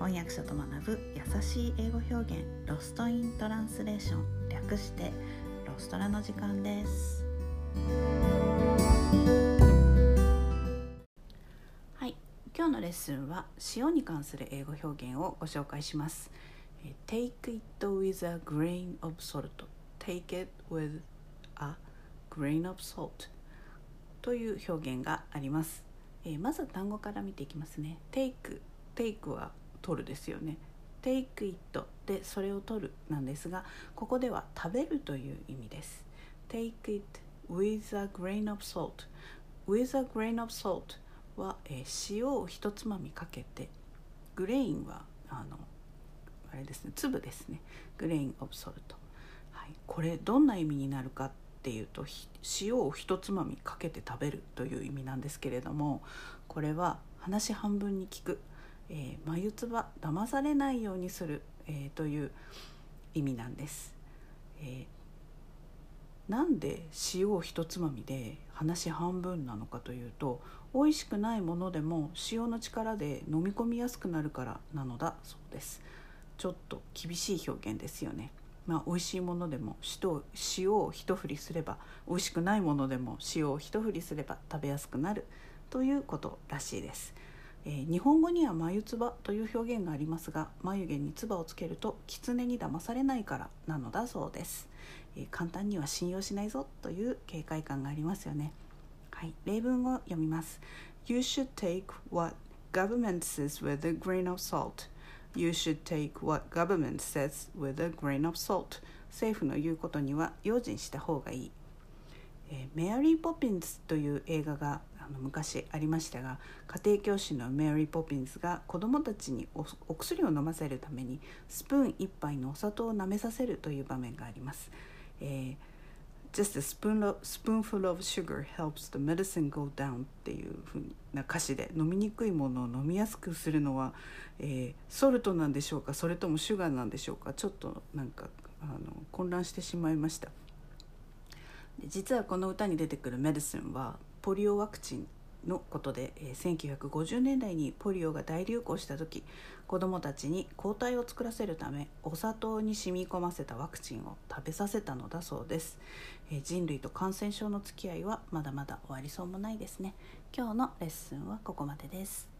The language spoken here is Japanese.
翻訳者と学ぶ優しい英語表現ロストイントランスレーション略してロストラの時間です。はい。今日のレッスンは塩に関する英語表現をご紹介します。Take it with a grain of salt Take it with a grain of salt という表現があります。えー、まず単語から見ていきますね。take take は取るですよね。take it でそれを取るなんですがここでは食べるという意味です。take it with a grain of salt with a grain of salt は、えー、塩を一つまみかけてグレインはあのあれですね粒ですね。グレインオブソルト、はい、これどんな意味になるかっていうと塩を一つまみかけて食べるという意味なんですけれどもこれは話半分に聞く、えー、眉唾騙されないようにする、えー、という意味なんです。えー、なんで塩を一つまみで話半分なのかというと美味しくないものでも塩の力で飲み込みやすくなるからなのだそうです。ちょっと厳しい表現ですよね。まあ、美味しいものでも塩を一振りすれば美味しくないものでも塩を一振りすれば食べやすくなるということらしいです。えー、日本語には眉唾という表現がありますが眉毛に唾をつけると狐に騙されないからなのだそうです、えー、簡単には信用しないぞという警戒感がありますよねはい例文を読みます You should take what government says with a grain of salt You should take what government says with a grain of salt. 政府の言うことには用心した方がいい。えー、メアリー・ポピンズという映画があの昔ありましたが家庭教師のメアリー・ポピンズが子どもたちにおお薬を飲ませるためにスプーン1杯のお砂糖を舐めさせるという場面があります。えー Just a spoon of, spoonful of sugar helps the medicine go down っていうふうな歌詞で飲みにくいものを飲みやすくするのは、えー、ソルトなんでしょうかそれともシュガーなんでしょうかちょっとなんかあの混乱してしまいました実はこの歌に出てくるメディシンはポリオワクチンのことで、えー、1950年代にポリオが大流行した時子どもたちに抗体を作らせるためお砂糖に染み込ませたワクチンを食べさせたのだそうです、えー、人類と感染症の付き合いはまだまだ終わりそうもないですね。今日のレッスンはここまでです。